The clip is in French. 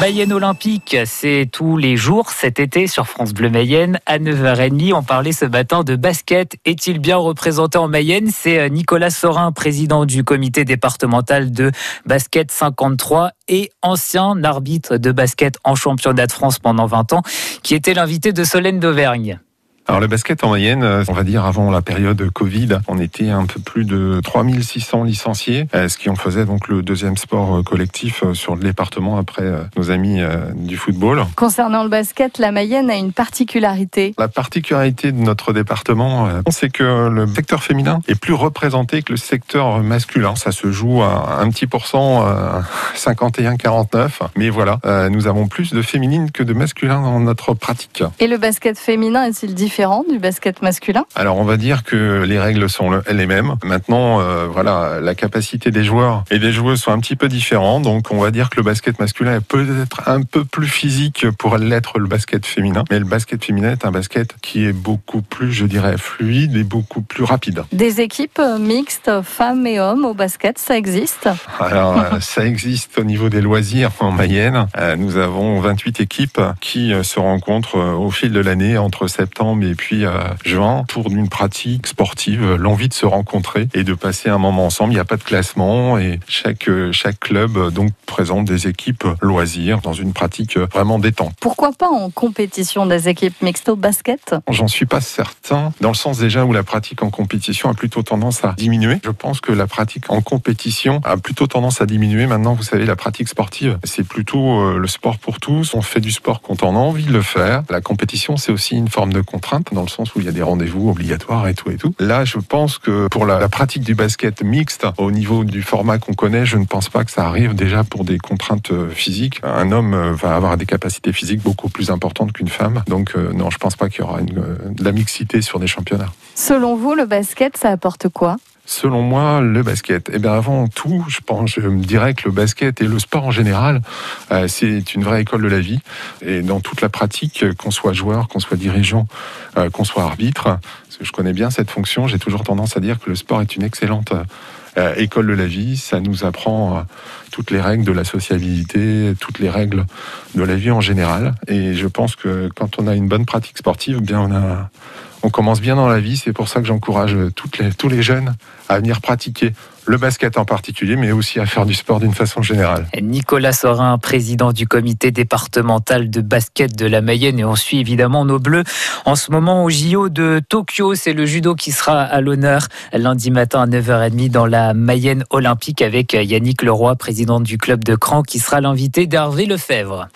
Mayenne Olympique, c'est tous les jours cet été sur France Bleu Mayenne à 9h30. On parlait ce matin de basket. Est-il bien représenté en Mayenne? C'est euh, Nicolas Sorin, président du comité départemental de basket 53 et ancien arbitre de basket en championnat de France pendant 20 ans, qui était l'invité de Solène d'Auvergne. Alors le basket en moyenne, euh, on va dire avant la période Covid, on était un peu plus de 3600 licenciés, euh, ce qui en faisait donc le deuxième sport euh, collectif sur le département après nos amis du football. Concernant le basket, la Mayenne a une particularité. La particularité de notre département, c'est que le secteur féminin est plus représenté que le secteur masculin. Ça se joue à un petit pourcent, 51-49, mais voilà, nous avons plus de féminines que de masculins dans notre pratique. Et le basket féminin est-il différent du basket masculin Alors on va dire que les règles sont les mêmes. Maintenant, euh, voilà, la capacité des joueurs et des joueuses sont un petit peu différents. Donc on va dire que le basket masculin est peut-être un peu plus physique pour l'être le basket féminin. Mais le basket féminin est un basket qui est beaucoup plus, je dirais, fluide et beaucoup plus rapide. Des équipes mixtes, femmes et hommes au basket, ça existe Alors euh, ça existe au niveau des loisirs en Mayenne. Euh, nous avons 28 équipes qui se rencontrent au fil de l'année entre septembre et puis euh, juin pour une pratique sportive, l'envie de se rencontrer et de passer un moment ensemble. Il n'y a pas de classement et chaque, chaque club donc présente des équipes loisirs dans une pratique vraiment détente. Pourquoi pas en compétition des équipes mixtes au basket? J'en suis pas certain, dans le sens déjà où la pratique en compétition a plutôt tendance à diminuer. Je pense que la pratique en compétition a plutôt tendance à diminuer. Maintenant, vous savez, la pratique sportive, c'est plutôt euh, le sport pour tous. On fait du sport quand on a envie de le faire. La compétition, c'est aussi une forme de contrainte dans le sens où il y a des rendez-vous obligatoires et tout et tout. Là, je pense que pour la, pratique du basket mixte, au niveau du format qu'on connaît, je ne pense pas que ça arrive déjà pour des contraintes euh, physiques. Un homme euh, va avoir des capacités physiques beaucoup plus importantes qu'une femme. Donc euh, non, je pense pas qu'il y aura une, de la mixité sur des championnats. Selon vous, le basket, ça apporte quoi? Selon moi, le basket. Eh bien, avant tout, je pense, je me dirais que le basket et le sport en général, euh, c'est une vraie école de la vie. Et dans toute la pratique, qu'on soit joueur, qu'on soit dirigeant, euh, qu'on soit arbitre, parce que je connais bien cette fonction, j'ai toujours tendance à dire que le sport est une excellente euh, école de la vie. Ça nous apprend toutes les règles de la sociabilité, toutes les règles de la vie en général. Et je pense que quand on a une bonne pratique sportive, eh bien on a on commence bien dans la vie. C'est pour ça que j'encourage tous les jeunes à venir pratiquer le basket en particulier, mais aussi à faire du sport d'une façon générale. Nicolas Sorin, président du comité départemental de basket de la Mayenne, et on suit évidemment nos bleus. En ce moment, au JO de Tokyo, c'est le judo qui sera à l'honneur lundi matin à 9h30 dans la Mayenne olympique avec Yannick Leroy, président du club de Cran, qui sera l'invité d'Hervé Lefebvre.